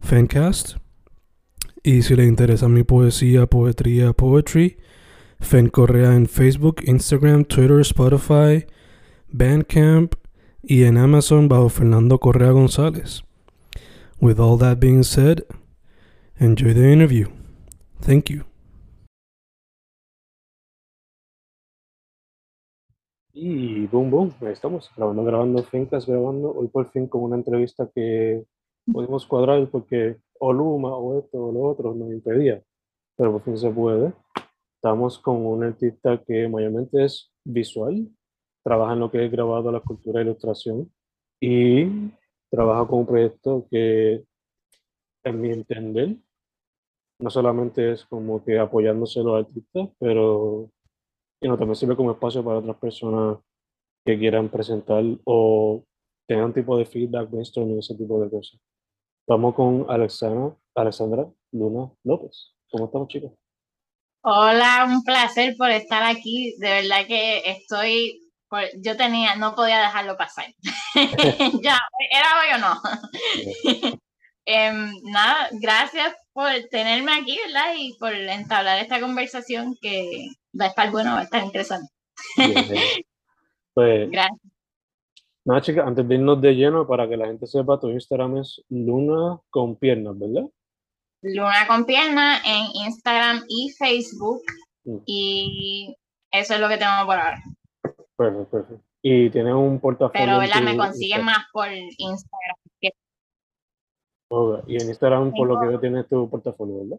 Fancast. Y si le interesa mi poesía, poetría, poetry, Fen Correa en Facebook, Instagram, Twitter, Spotify, Bandcamp y en Amazon bajo Fernando Correa González. With all that being said, enjoy the interview. Thank you. Y boom, boom, estamos, grabando, grabando, fincas, grabando. Hoy por fin con una entrevista que pudimos cuadrar porque o Luma o esto o lo otro nos impedía, pero por fin se puede. Estamos con un artista que mayormente es visual, trabaja en lo que es grabado, la cultura e ilustración y trabaja con un proyecto que, en mi entender, no solamente es como que apoyándose los artistas, pero y no, también sirve como espacio para otras personas que quieran presentar o tengan tipo de feedback, brainstorming, ese tipo de cosas. Vamos con Alexandra, Alexandra Luna López. ¿Cómo estamos, chicos? Hola, un placer por estar aquí. De verdad que estoy, yo tenía, no podía dejarlo pasar. ya, era hoy o no. Em, nada, gracias por tenerme aquí, ¿verdad? Y por entablar esta conversación que va a estar bueno, va a estar interesante. Pues, gracias. Nada, chicas, antes de irnos de lleno, para que la gente sepa, tu Instagram es Luna con piernas, ¿verdad? Luna con piernas en Instagram y Facebook. Mm. Y eso es lo que tengo por ahora. Perfecto, perfecto. Y tienes un portafolio. Pero, ¿verdad? Me consiguen más por Instagram. Y en Instagram, por lo que veo, tienes tu portafolio, ¿verdad?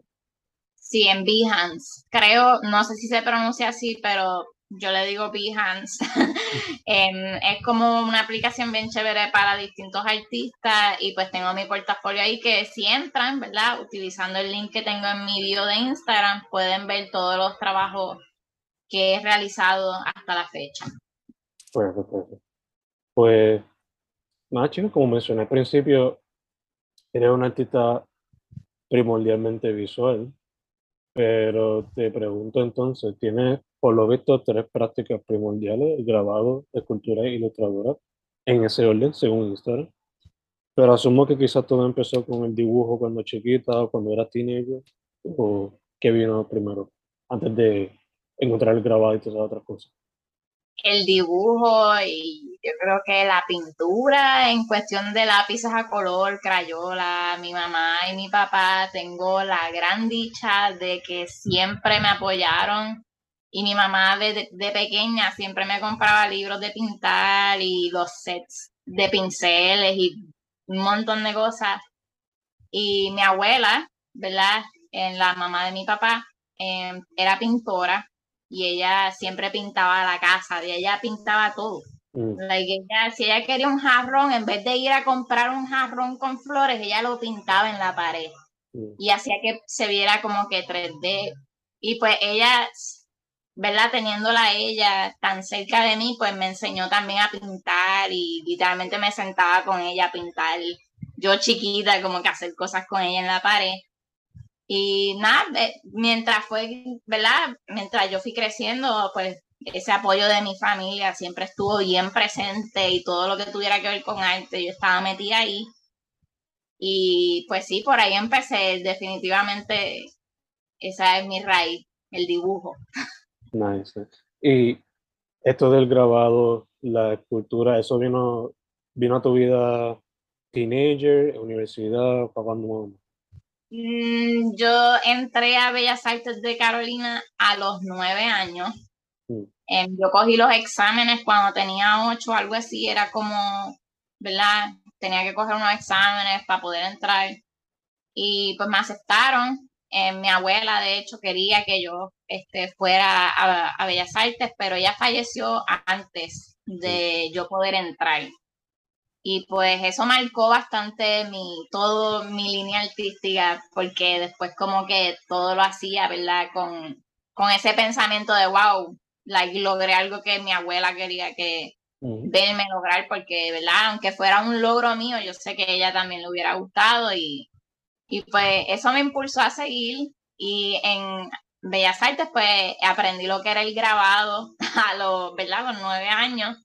Sí, en Behance. Creo, no sé si se pronuncia así, pero yo le digo Behance. Em, es como una aplicación bien chévere para distintos artistas y pues tengo mi portafolio ahí que si entran, ¿verdad? Utilizando el link que tengo en mi bio de Instagram, pueden ver todos los trabajos que he realizado hasta la fecha. Pues, pues, pues nada, chicos, como mencioné al principio, eres un artista primordialmente visual, pero te pregunto entonces, ¿tienes por lo visto tres prácticas primordiales, grabado, escultura e ilustradora, en ese orden, según Instagram? Pero asumo que quizás todo empezó con el dibujo cuando chiquita o cuando era teenager, o qué vino primero, antes de encontrar el grabado y todas esas otras cosas el dibujo y yo creo que la pintura en cuestión de lápices a color, crayola, mi mamá y mi papá, tengo la gran dicha de que siempre me apoyaron y mi mamá de, de pequeña siempre me compraba libros de pintar y los sets de pinceles y un montón de cosas. Y mi abuela, ¿verdad? En la mamá de mi papá, em, era pintora y ella siempre pintaba la casa, y ella pintaba todo. Mm. si ella quería un jarrón, en vez de ir a comprar un jarrón con flores, ella lo pintaba en la pared mm. y hacía que se viera como que 3D. Y pues ella, ¿verdad? Teniéndola ella tan cerca de mí, pues me enseñó también a pintar y literalmente me sentaba con ella a pintar. Yo chiquita, como que hacer cosas con ella en la pared. Y nada, mientras fue, ¿verdad? Mientras yo fui creciendo, pues ese apoyo de mi familia siempre estuvo bien presente y todo lo que tuviera que ver con arte, yo estaba metida ahí. Y pues sí, por ahí empecé, definitivamente esa es mi raíz, el dibujo. Nice. Y esto del grabado, la escultura, ¿eso vino, vino a tu vida teenager, universidad, para cuando Mm, yo entré a Bellas Artes de Carolina a los nueve años. Mm. Em, yo cogí los exámenes cuando tenía ocho, algo así, era como, ¿verdad? Tenía que coger unos exámenes para poder entrar. Y pues me aceptaron. Em, mi abuela, de hecho, quería que yo este, fuera a, a Bellas Artes, pero ella falleció antes de yo poder entrar. Y pues eso marcó bastante mi, todo mi línea artística, porque después como que todo lo hacía, ¿verdad? Con, con ese pensamiento de, wow, like, logré algo que mi abuela quería que verme lograr, porque, ¿verdad? Aunque fuera un logro mío, yo sé que a ella también le hubiera gustado y, y pues eso me impulsó a seguir y en Bellas Artes pues aprendí lo que era el grabado a los, ¿verdad? Los nueve años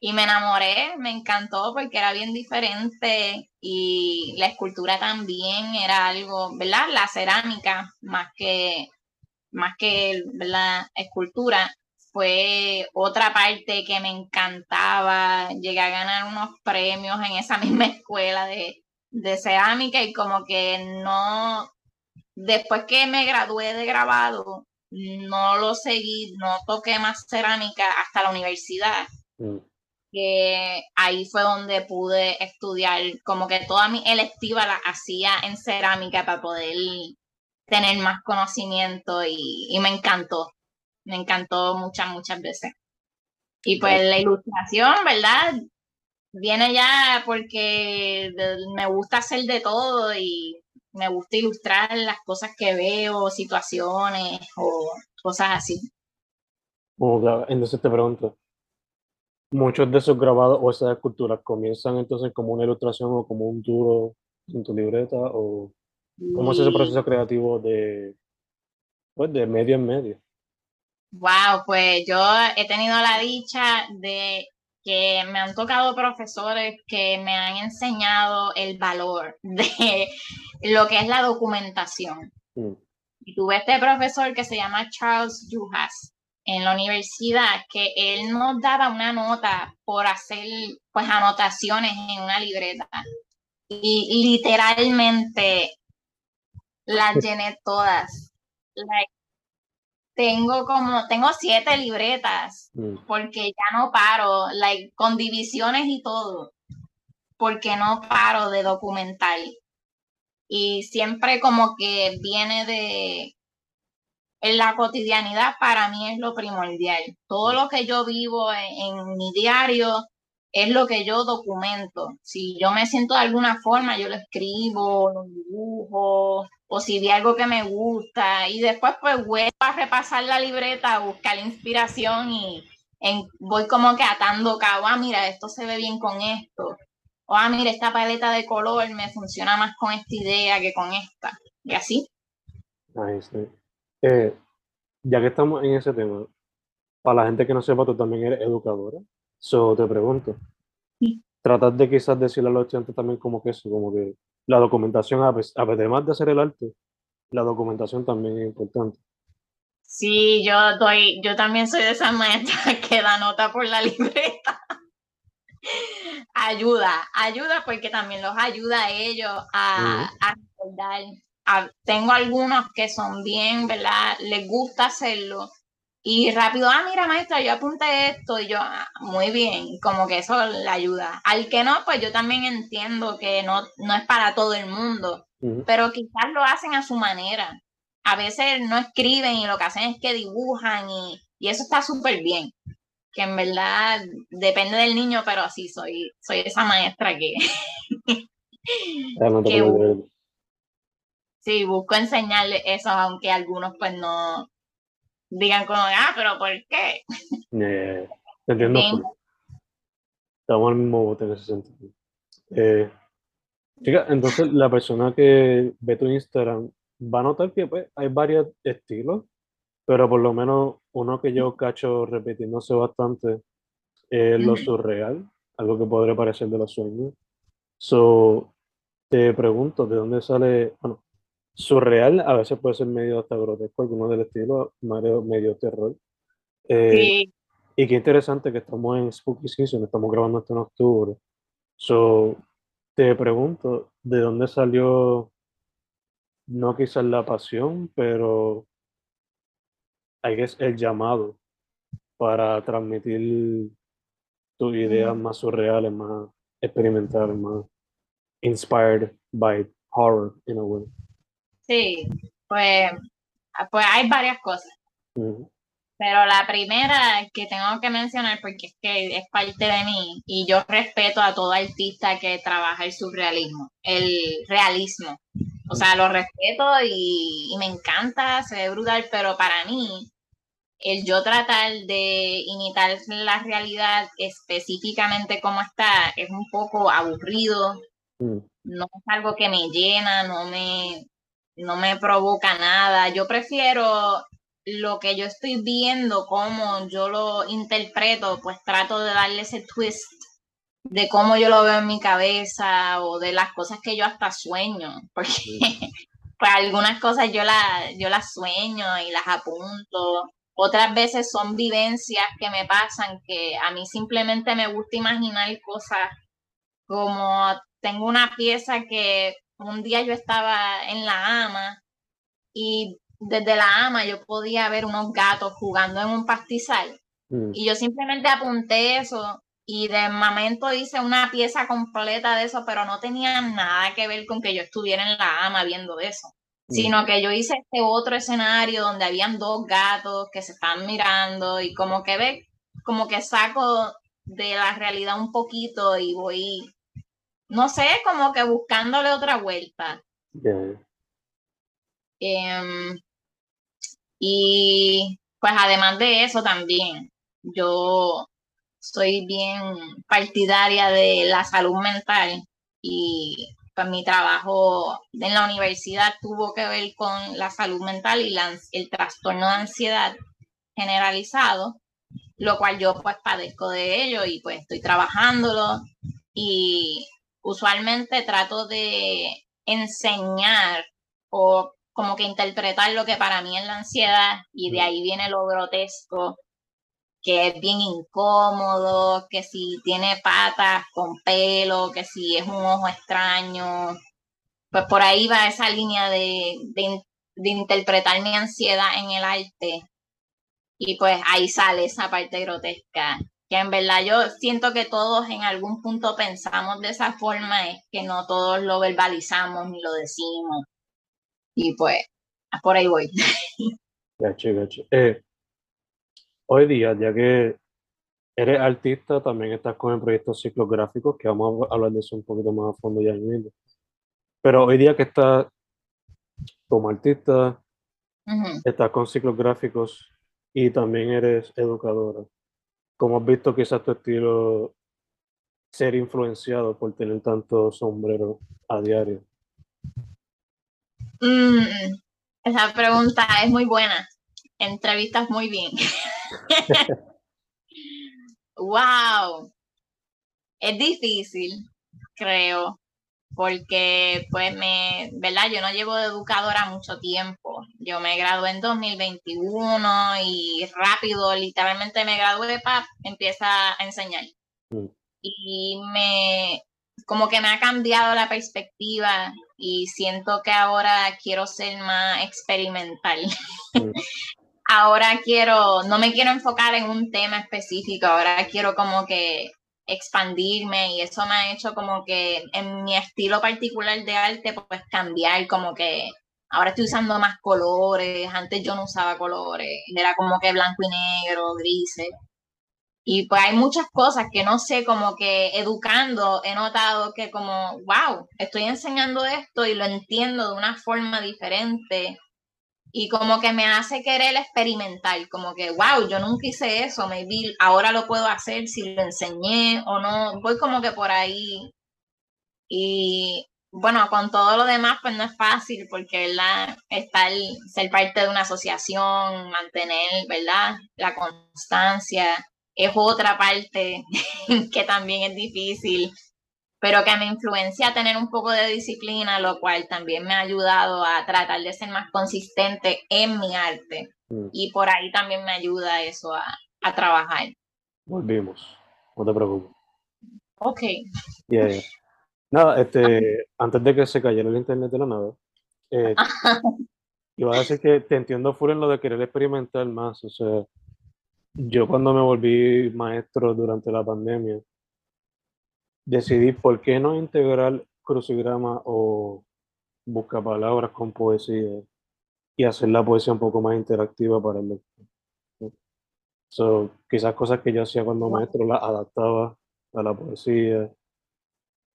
y me enamoré, me encantó porque era bien diferente y la escultura también era algo, ¿verdad? La cerámica más que, más que, ¿verdad? Escultura fue otra parte que me encantaba. Llegué a ganar unos premios en esa misma escuela de, de cerámica y como que no, después que me gradué de grabado, no lo seguí, no toqué más cerámica hasta la universidad Mm. que ahí fue donde pude estudiar, como que toda mi electiva la hacía en cerámica para poder tener más conocimiento y, y me encantó, me encantó muchas, muchas veces. Y pues la ilustración, ¿verdad? Viene ya porque me gusta hacer de todo y me gusta ilustrar las cosas que veo, situaciones o cosas así. Entonces te pregunto, muchos de esos grabados o esas esculturas comienzan entonces como una ilustración o como un duro en tu libreta o cómo es ese proceso creativo de, pues, de medio en medio. Wow, pues yo he tenido la dicha de que me han tocado profesores que me han enseñado el valor de lo que es la documentación. Mm. Y tuve este profesor que se llama Charles Yuhas en la universidad, que él nos daba una nota por hacer pues anotaciones en una libreta. Y literalmente las llené todas. Like, tengo como, tengo siete libretas Mm. porque ya no paro, like, con divisiones y todo, porque no paro de documentar. Y siempre como que viene de, en la cotidianidad para mí es lo primordial. Todo lo que yo vivo en, en mi diario es lo que yo documento. Si yo me siento de alguna forma, yo lo escribo, lo dibujo, o si vi algo que me gusta, y después pues vuelvo a repasar la libreta, a buscar inspiración y en- voy como que atando cabo, ah, mira, esto se ve bien con esto, o ah, mira, esta paleta de color me funciona más con esta idea que con esta, y así. Ahí sí. Eh, ya que estamos en ese tema, para la gente que no sepa, tú también eres educadora. So, te pregunto, Sí. tratas de quizás decirle a los estudiantes también como que eso, como que la documentación, además de hacer el arte, la documentación también es importante. Sí, yo doy, yo también soy de esa maestra que da nota por la libreta. Ayuda, ayuda porque también los ayuda a ellos a, a recordar. A- tengo algunos que son bien, ¿verdad? Les gusta hacerlo. Y rápido, ah, mira, maestra, yo apunté esto y yo, "Ah, muy bien, como que eso le ayuda. Al que no, pues yo también entiendo que no, no es para todo el mundo pero quizás lo hacen a su manera. A veces no escriben y lo que hacen es que dibujan y, y eso está súper bien. Que en verdad depende del niño, pero así soy, soy esa maestra que creer. sí busco enseñarle eso, aunque algunos pues no digan como, ah, pero ¿por qué? Eh, entiendo full. Estamos en el mismo bote en ese sentido. Eh, chica, entonces la persona que ve tu Instagram va a notar que pues, hay varios estilos, pero por lo menos uno que yo cacho repitiéndose bastante es lo surreal, algo que podría parecer de los sueños. So, te pregunto, ¿de dónde sale? Bueno, surreal a veces puede ser medio hasta grotesco, algunos del estilo, medio, medio terror. Eh, Sí, y qué interesante que estamos en Spooky Season, estamos grabando esto en octubre. So, te pregunto, ¿de dónde salió no quizás la pasión, pero hay que el llamado para transmitir tus ideas más surreales, más experimentales, más inspired by horror in a way. Sí, pues, pues hay varias cosas. Pero la primera que tengo que mencionar, porque es que es parte de mí, y yo respeto a todo artista que trabaja el surrealismo, el realismo. O sea, lo respeto y, y me encanta, se ve brutal, pero para mí, el yo tratar de imitar la realidad específicamente como está, es un poco aburrido, Mm. no es algo que me llena, no me, no me provoca nada. Yo prefiero lo que yo estoy viendo, cómo yo lo interpreto, pues trato de darle ese twist de cómo yo lo veo en mi cabeza o de las cosas que yo hasta sueño, porque pues algunas cosas yo las yo las sueño y las apunto. Otras veces son vivencias que me pasan que a mí simplemente me gusta imaginar cosas como tengo una pieza que un día yo estaba en la ama y desde la ama yo podía ver unos gatos jugando en un pastizal Mm. y yo simplemente apunté eso y de momento hice una pieza completa de eso, pero no tenía nada que ver con que yo estuviera en la ama viendo eso, Mm. sino que yo hice este otro escenario donde habían dos gatos que se están mirando y como que ve, como que saco de la realidad un poquito y voy, no sé, como que buscándole otra vuelta. Yeah. Em, y pues además de eso también, yo soy bien partidaria de la salud mental y pues mi trabajo en la universidad tuvo que ver con la salud mental y la el trastorno de ansiedad generalizado, lo cual yo pues padezco de ello y pues estoy trabajándolo y usualmente trato de enseñar o como que interpretar lo que para mí es la ansiedad y de ahí viene lo grotesco, que es bien incómodo, que si tiene patas con pelo, que si es un ojo extraño, pues por ahí va esa línea de, de, in- de interpretar mi ansiedad en el arte. Y pues ahí sale esa parte grotesca, que en verdad yo siento que todos en algún punto pensamos de esa forma, es que no todos lo verbalizamos ni lo decimos. Y pues, por ahí voy. Gacho, gacho. Eh, hoy día, ya que eres artista, también estás con el proyecto Ciclos Gráficos, que vamos a hablar de eso un poquito más a fondo ya mismo. Pero hoy día que estás como artista, Ujú. estás con Ciclos Gráficos y también eres educadora. ¿Cómo has visto quizás tu estilo ser influenciado por tener tanto sombrero a diario? Mm, esa pregunta es muy buena. Entrevistas muy bien. wow. Es difícil, creo, porque pues me, ¿verdad? Yo no llevo de educadora mucho tiempo. Yo me gradué en 2021 y rápido, literalmente me gradué para empieza a enseñar. Mm. Y me, como que me ha cambiado la perspectiva y siento que ahora quiero ser más experimental. Mm. ahora quiero, no me quiero enfocar en un tema específico, ahora quiero como que expandirme y eso me ha hecho como que en mi estilo particular de arte pues cambiar como que ahora estoy usando más colores, antes yo no usaba colores, era como que blanco y negro, grises. Y pues hay muchas cosas que no sé, como que educando he notado que como, wow, estoy enseñando esto y lo entiendo de una forma diferente y como que me hace querer experimentar, como que, wow, yo nunca hice eso, maybe ahora lo puedo hacer si lo enseñé o no, voy como que por ahí. Y bueno, con todo lo demás, pues no es fácil porque, ¿verdad? Estar, ser parte de una asociación, mantener, ¿verdad? La constancia es otra parte que también es difícil, pero que me influencia a tener un poco de disciplina, lo cual también me ha ayudado a tratar de ser más consistente en mi arte. Mm. Y por ahí también me ayuda eso a, a trabajar. Volvimos, no te preocupes. Ok. Yeah, yeah. Nada, este, antes de que se cayera el internet de la nave, Eh, iba a decir que te entiendo full en lo de querer experimentar más. O sea, yo cuando me volví maestro durante la pandemia, decidí por qué no integrar crucigrama o buscar palabras con poesía y hacer la poesía un poco más interactiva para el lector. So, quizás cosas que yo hacía cuando maestro las adaptaba a la poesía.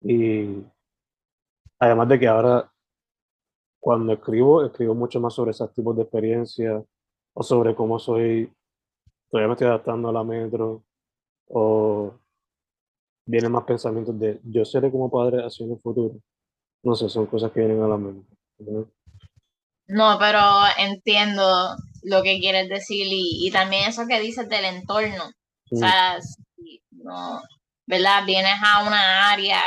Y además de que ahora cuando escribo, escribo mucho más sobre esos tipos de experiencias o sobre cómo soy, todavía me estoy adaptando a la metro o vienen más pensamientos de yo seré como padre hacia el futuro. No sé, son cosas que vienen a la mente. ¿no? pero entiendo lo que quieres decir y, y también eso que dices del entorno. O sea, no, ¿verdad? Vienes a una área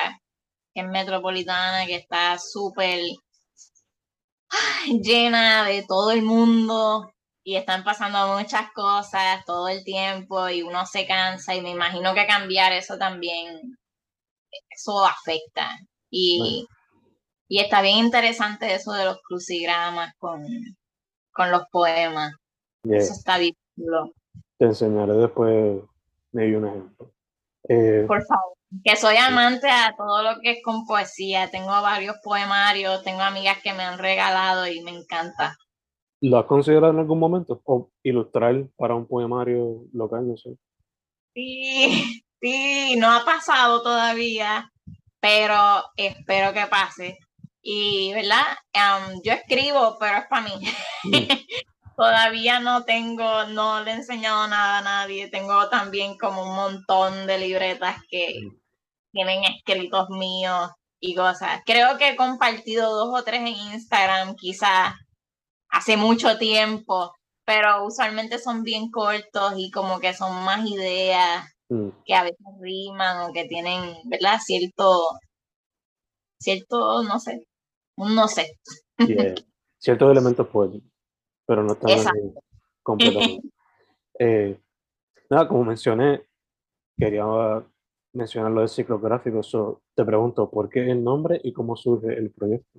que es metropolitana, que está súper llena de todo el mundo y están pasando muchas cosas todo el tiempo y uno se cansa y me imagino que cambiar eso también, eso afecta. Y, y está bien interesante eso de los crucigramas con, con los poemas. Eso está bien. Te enseñaré después medio un ejemplo. Eh, Por favor. Que soy amante a todo lo que es con poesía. Tengo varios poemarios, tengo amigas que me han regalado y me encanta. ¿Lo has considerado en algún momento? ¿O ilustrar para un poemario local? No sé. Sí, sí, no ha pasado todavía, pero espero que pase. Y, ¿verdad? yo escribo, pero es para mí. Mm. Todavía no tengo, no le he enseñado nada a nadie. Tengo también como un montón de libretas que mm. tienen escritos míos y cosas. Creo que he compartido dos o tres en Instagram, quizás hace mucho tiempo, pero usualmente son bien cortos y como que son más ideas mm. que a veces riman o que tienen, ¿verdad? Cierto, cierto, no sé, un no sé. Ciertos elementos poéticos pero no están completamente. Eh, nada, como mencioné, quería mencionar lo del ciclo gráfico. te pregunto, ¿por qué el nombre y cómo surge el proyecto?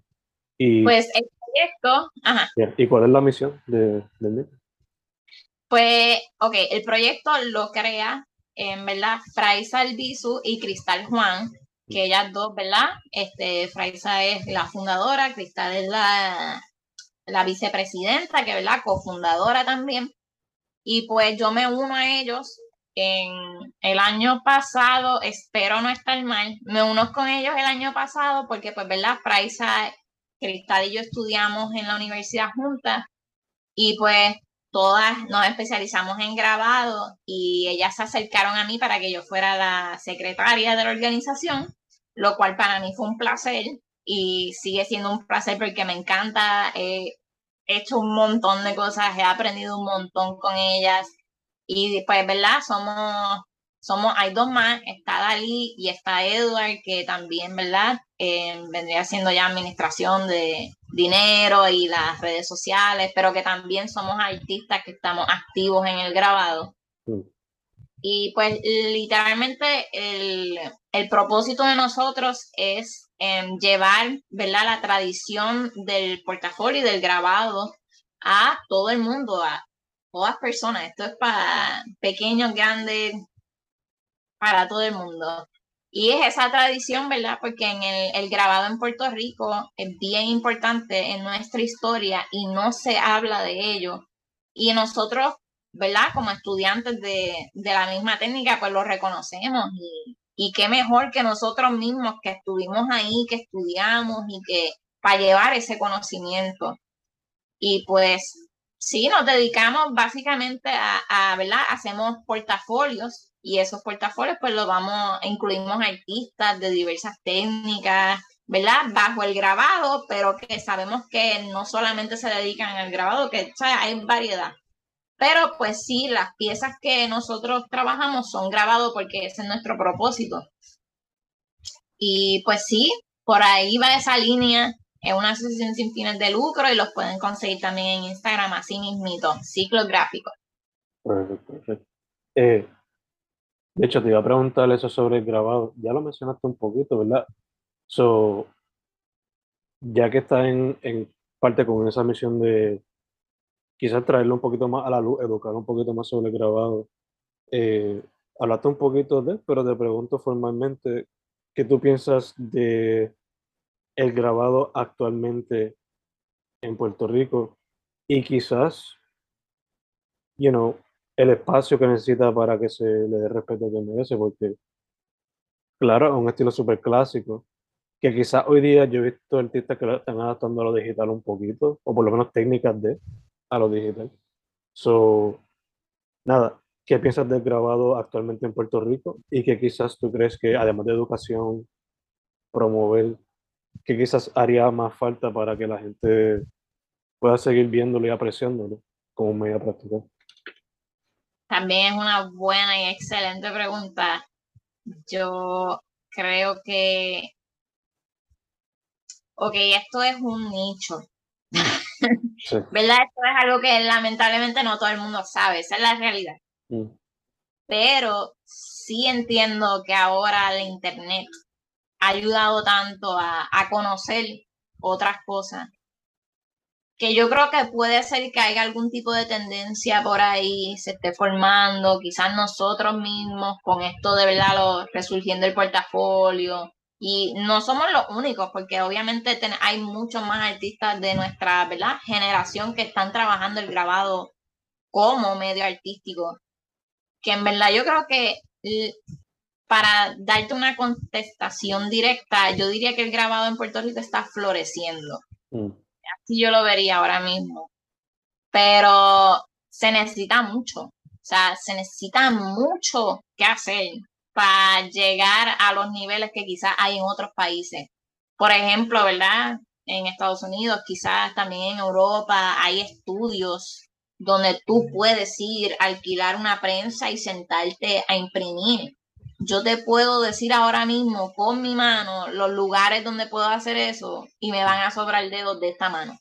Y, pues el proyecto, ajá. ¿Y cuál es la misión de, del? Pues, ok, el proyecto lo crea, en verdad, Fraisa Albizu y Cristal Juan, que mm. ellas dos, ¿verdad? Este, Fraisa es la fundadora, Cristal es la la vicepresidenta, que verdad, cofundadora también. Y pues yo me uno a ellos. En el año pasado, espero no estar mal, me uno con ellos el año pasado porque pues, ¿verdad? Fraisa, Cristal y yo estudiamos en la universidad juntas y pues todas nos especializamos en grabado y ellas se acercaron a mí para que yo fuera la secretaria de la organización, lo cual para mí fue un placer y sigue siendo un placer porque me encanta. He hecho un montón de cosas, he aprendido un montón con ellas y pues, ¿verdad? Somos, somos, hay dos más, está Dalí y está Edward, que también, ¿verdad? Eh, vendría siendo ya administración de dinero y las redes sociales, pero que también somos artistas que estamos activos en el grabado. Y pues literalmente el, el propósito de nosotros es llevar ¿verdad? la tradición del portafolio y del grabado a todo el mundo, a todas personas. Esto es para pequeños, grandes, para todo el mundo. Y es esa tradición, ¿verdad? Porque en el, grabado en Puerto Rico es bien importante en nuestra historia y no se habla de ello. Y nosotros, ¿verdad? Como estudiantes de, de la misma técnica, pues lo reconocemos y, y qué mejor que nosotros mismos que estuvimos ahí, que estudiamos y que para llevar ese conocimiento. Y pues sí, nos dedicamos básicamente a, ¿verdad? Hacemos portafolios y esos portafolios pues los vamos, incluimos artistas de diversas técnicas, ¿verdad? Bajo el grabado, pero que sabemos que no solamente se dedican al grabado, que hay variedad. Pero pues sí, las piezas que nosotros trabajamos son grabados porque ese es nuestro propósito. Y pues sí, por ahí va esa línea. Es una asociación sin fines de lucro y los pueden conseguir también en Instagram, así mismito, ciclo gráfico. Perfecto, perfecto. Eh, de hecho, te iba a preguntar eso sobre el grabado. Ya lo mencionaste un poquito, ¿verdad? So, ya que está en, en parte con esa misión de quizás traerlo un poquito más a la luz, educar un poquito más sobre el grabado. Eh, hablaste un poquito de, pero te pregunto formalmente, ¿qué tú piensas de el grabado actualmente en Puerto Rico y quizás, you know, el espacio que necesita para que se le dé respeto que merece, porque claro, es un estilo súper clásico, que quizás hoy día yo he visto artistas que lo están adaptando a lo digital un poquito, o por lo menos técnicas de a lo digital. So, nada, ¿qué piensas del grabado actualmente en Puerto Rico? Y que quizás tú crees que, además de educación, promover, que quizás haría más falta para que la gente pueda seguir viéndolo y apreciándolo como media práctica. También es una buena y excelente pregunta. Yo creo que, ok, esto es un nicho. ¿Verdad? Esto es algo que lamentablemente no todo el mundo sabe, esa es la realidad. Mm. Pero sí entiendo que ahora el Internet ha ayudado tanto a, a conocer otras cosas que yo creo que puede ser que haya algún tipo de tendencia por ahí, se esté formando, quizás nosotros mismos con esto de verdad, lo, resurgiendo el portafolio. Y no somos los únicos, porque obviamente hay muchos más artistas de nuestra ¿verdad? generación que están trabajando el grabado como medio artístico. Que en verdad yo creo que para darte una contestación directa, yo diría que el grabado en Puerto Rico está floreciendo. Mm así yo lo vería ahora mismo. Pero se necesita mucho, o sea, se necesita mucho que hacer para llegar a los niveles que quizás hay en otros países. Por ejemplo, ¿verdad? En Estados Unidos, quizás también en Europa, hay estudios donde tú puedes ir alquilar una prensa y sentarte a imprimir yo te puedo decir ahora mismo con mi mano los lugares donde puedo hacer eso y me van a sobrar dedos de esta mano.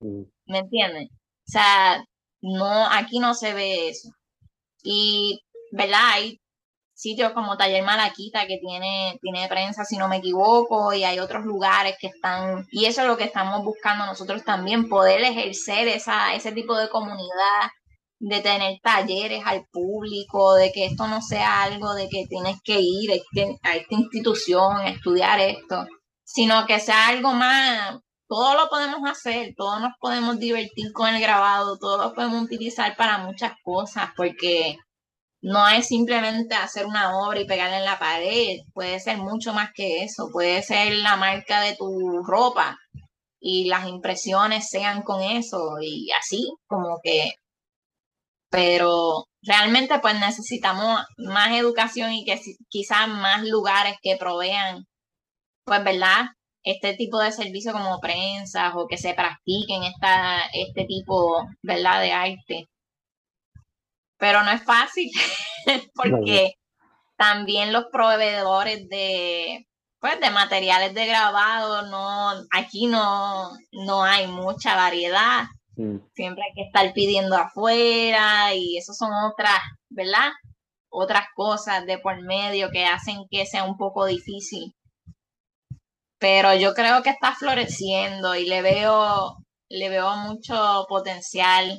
Mm. ¿Me entiendes? O sea, no, aquí no se ve eso. Y, ¿verdad? Hay sitios como Taller Malaquita que tiene, tiene prensa, si no me equivoco, y hay otros lugares que están, y eso es lo que estamos buscando nosotros también, poder ejercer esa, ese tipo de comunidad de tener talleres al público, de que esto no sea algo de que tienes que ir este, a, esta institución a estudiar esto, sino que sea algo más, todo lo podemos hacer, todos nos podemos divertir con el grabado, todo lo podemos utilizar para muchas cosas, porque no es simplemente hacer una obra y pegarla en la pared, puede ser mucho más que eso, puede ser la marca de tu ropa y las impresiones sean con eso y así, como que pero realmente pues necesitamos más educación y que quizás más lugares que provean, pues, ¿verdad? Este tipo de servicios como prensa o que se practiquen esta, este tipo, ¿verdad? De arte. Pero no es fácil porque también los proveedores de, pues, de materiales de grabado, no, aquí no, no hay mucha variedad. Mm. Siempre hay que estar pidiendo afuera y eso son otras, ¿verdad? Otras cosas de por medio que hacen que sea un poco difícil. Pero yo creo que está floreciendo y le veo, le veo mucho potencial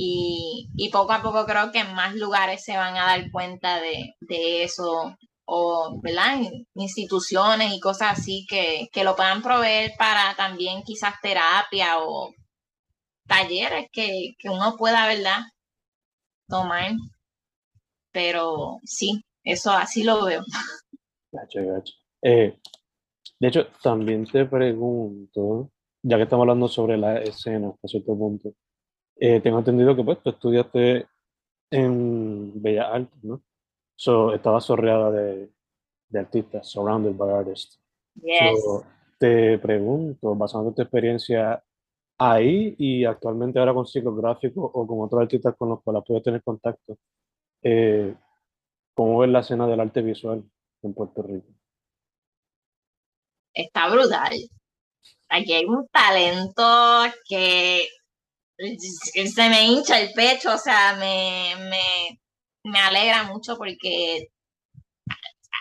y, poco a poco creo que más lugares se van a dar cuenta de, eso o, ¿verdad? Instituciones y cosas así que, que lo puedan proveer para también quizás terapia o talleres que, uno pueda, ¿verdad? Tomar. Pero sí, eso así lo veo. Gacho, gacho. Eh, de hecho, también te pregunto, ya que estamos hablando sobre la escena hasta cierto punto, eh, tengo entendido que pues tú estudiaste en Bellas Artes, ¿no? So, estaba sorreada de, de artistas, surrounded by artists. Yes. te pregunto, basando en tu experiencia ahí y actualmente ahora con gráficos o con otros artistas con los cuales puedes tener contacto. Eh, ¿Cómo ves la escena del arte visual en Puerto Rico? Está brutal. Aquí hay un talento que se me hincha el pecho, o sea, me, me, me alegra mucho porque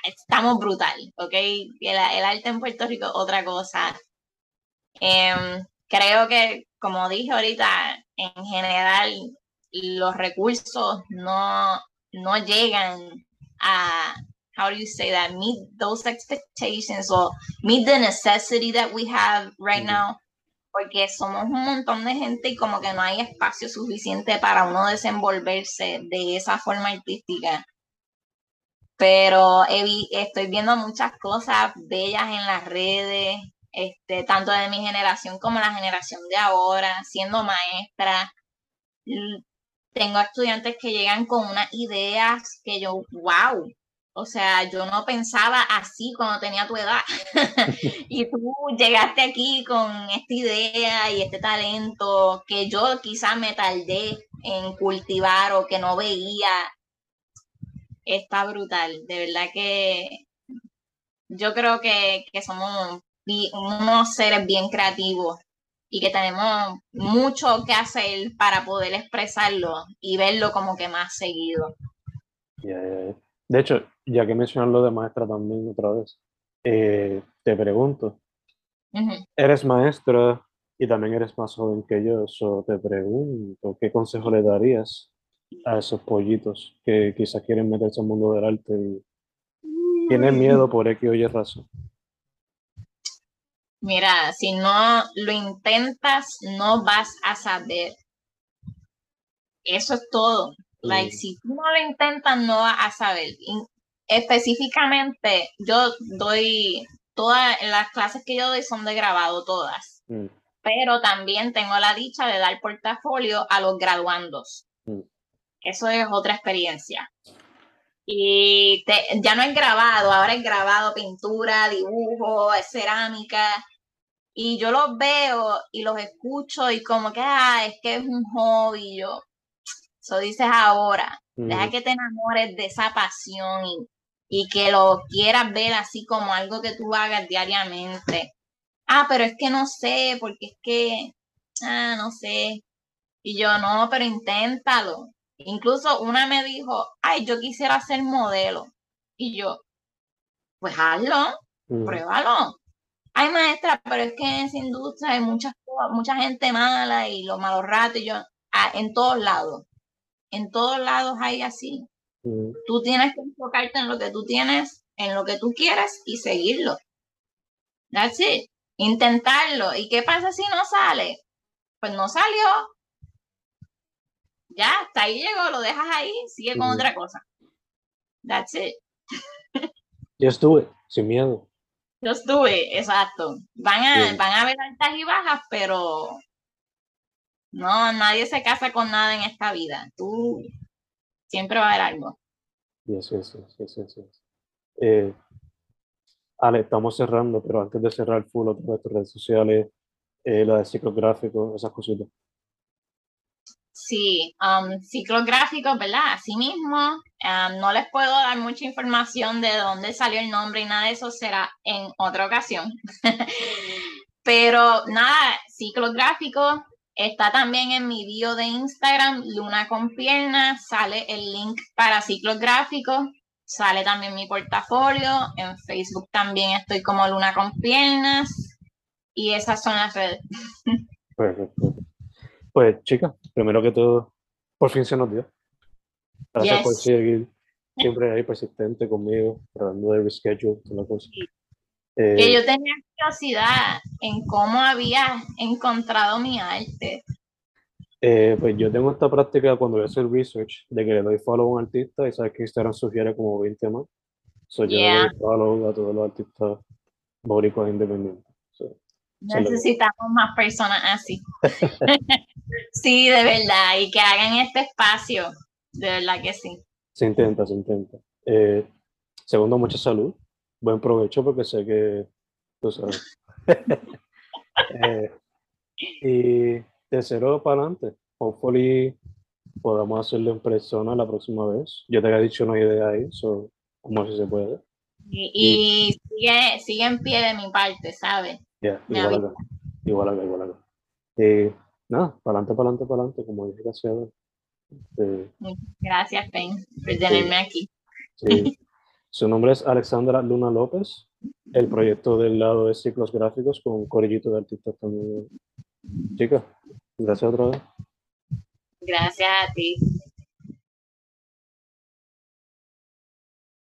estamos brutal, ¿ok? El, el arte en Puerto Rico otra cosa. Eh, creo que, como dije ahorita, en general los recursos no, no llegan a, how do you say that, meet those expectations or meet the necessity that we have right now, porque somos un montón de gente y como que no hay espacio suficiente para uno desenvolverse de esa forma artística. Pero estoy viendo muchas cosas bellas en las redes, este, tanto de mi generación como la generación de ahora, siendo maestra. Tengo estudiantes que llegan con unas ideas que yo, wow, o sea, yo no pensaba así cuando tenía tu edad. y tú llegaste aquí con esta idea y este talento que yo quizás me tardé en cultivar o que no veía. Está brutal. De verdad que yo creo que, que somos unos seres bien creativos y que tenemos mucho que hacer para poder expresarlo y verlo como que más seguido. De hecho, ya que mencionas lo de maestra también otra vez, eh, te pregunto, eres maestra y también eres más joven que yo, so te pregunto, ¿qué consejo le darías a esos pollitos que quizás quieren meterse al mundo del arte y tienen miedo por X o Y razón? Mira, si no lo intentas, no vas a saber. Eso es todo. Like, si tú no lo intentas, no vas a saber. específicamente, yo doy todas las clases que yo doy son de grabado, todas. Mm. Pero también tengo la dicha de dar portafolio a los graduandos. Mm. Eso es otra experiencia. Y ya no es grabado, ahora es grabado pintura, dibujo, cerámica. Y yo los veo y los escucho y como que, ah, es que es un hobby. Yo, eso dices ahora, deja que te enamores de esa pasión y, y que lo quieras ver así como algo que tú hagas diariamente. Ah, pero es que no sé, porque es que, ah, no sé. Y yo, no, pero inténtalo. Incluso una me dijo, ay, yo quisiera ser modelo. Y yo, pues hazlo, pruébalo. Ay, maestra, pero es que en esa industria hay mucha, mucha gente mala y los malos ratos. Y yo, ah, en todos lados. En todos lados hay así. Tú tienes que enfocarte en lo que tú tienes, en lo que tú quieres y seguirlo. That's it. Intentarlo. ¿Y qué pasa si no sale? Pues no salió ya, hasta ahí llegó, lo dejas ahí, sigue con otra cosa. That's it. Yo estuve, sin miedo. Yo estuve, exacto. Van a, van a haber altas y bajas, pero no, nadie se casa con nada en esta vida. Tú siempre va a haber algo. Sí, sí, sí, sí, sí. Eh, Ale, estamos cerrando, pero antes de cerrar full de tus redes sociales, eh, la de ciclográfico, esas cositas. Sí, um, ciclos gráficos, ¿verdad? Asimismo, um, no les puedo dar mucha información de dónde salió el nombre y nada de eso será en otra ocasión. Pero nada, ciclos gráficos está también en mi bio de Instagram, Luna con Piernas, sale el link para ciclos gráficos, sale también mi portafolio, en Facebook también estoy como Luna con Piernas y esas son las redes. Perfecto. Pues chicas, primero que todo, por fin se nos dio. Gracias por seguir siempre ahí persistente conmigo, tratando de reschedule toda cosa. Eh, que yo tenía curiosidad en cómo había encontrado mi arte. Eh, pues yo tengo esta práctica cuando voy a hacer research de que le doy follow a un artista y sabes que Instagram sugiere como 20 más. So yo le doy follow a todos los artistas bóricos independientes. Necesitamos más personas así. sí, de verdad, y que hagan este espacio, de verdad que sí. Se intenta, se intenta. Eh, segundo, mucha salud, buen provecho porque sé que tú sabes. Eh, y tercero, para adelante. Hopefully podamos hacerlo en persona la próxima vez. Yo te había dicho una idea ahí, so, como si se puede. Y, sigue, sigue en pie de mi parte, ¿sabes? igual acá. Igual acá, igual acá. Eh, nada, para adelante, para adelante, para adelante, como dije casi este, Gracias, Pen, por tenerme aquí. Sí. Su nombre es Alexandra Luna López. El proyecto del lado es ciclos gráficos con un corillito de artistas también. Chicas, gracias otra vez. Gracias a ti.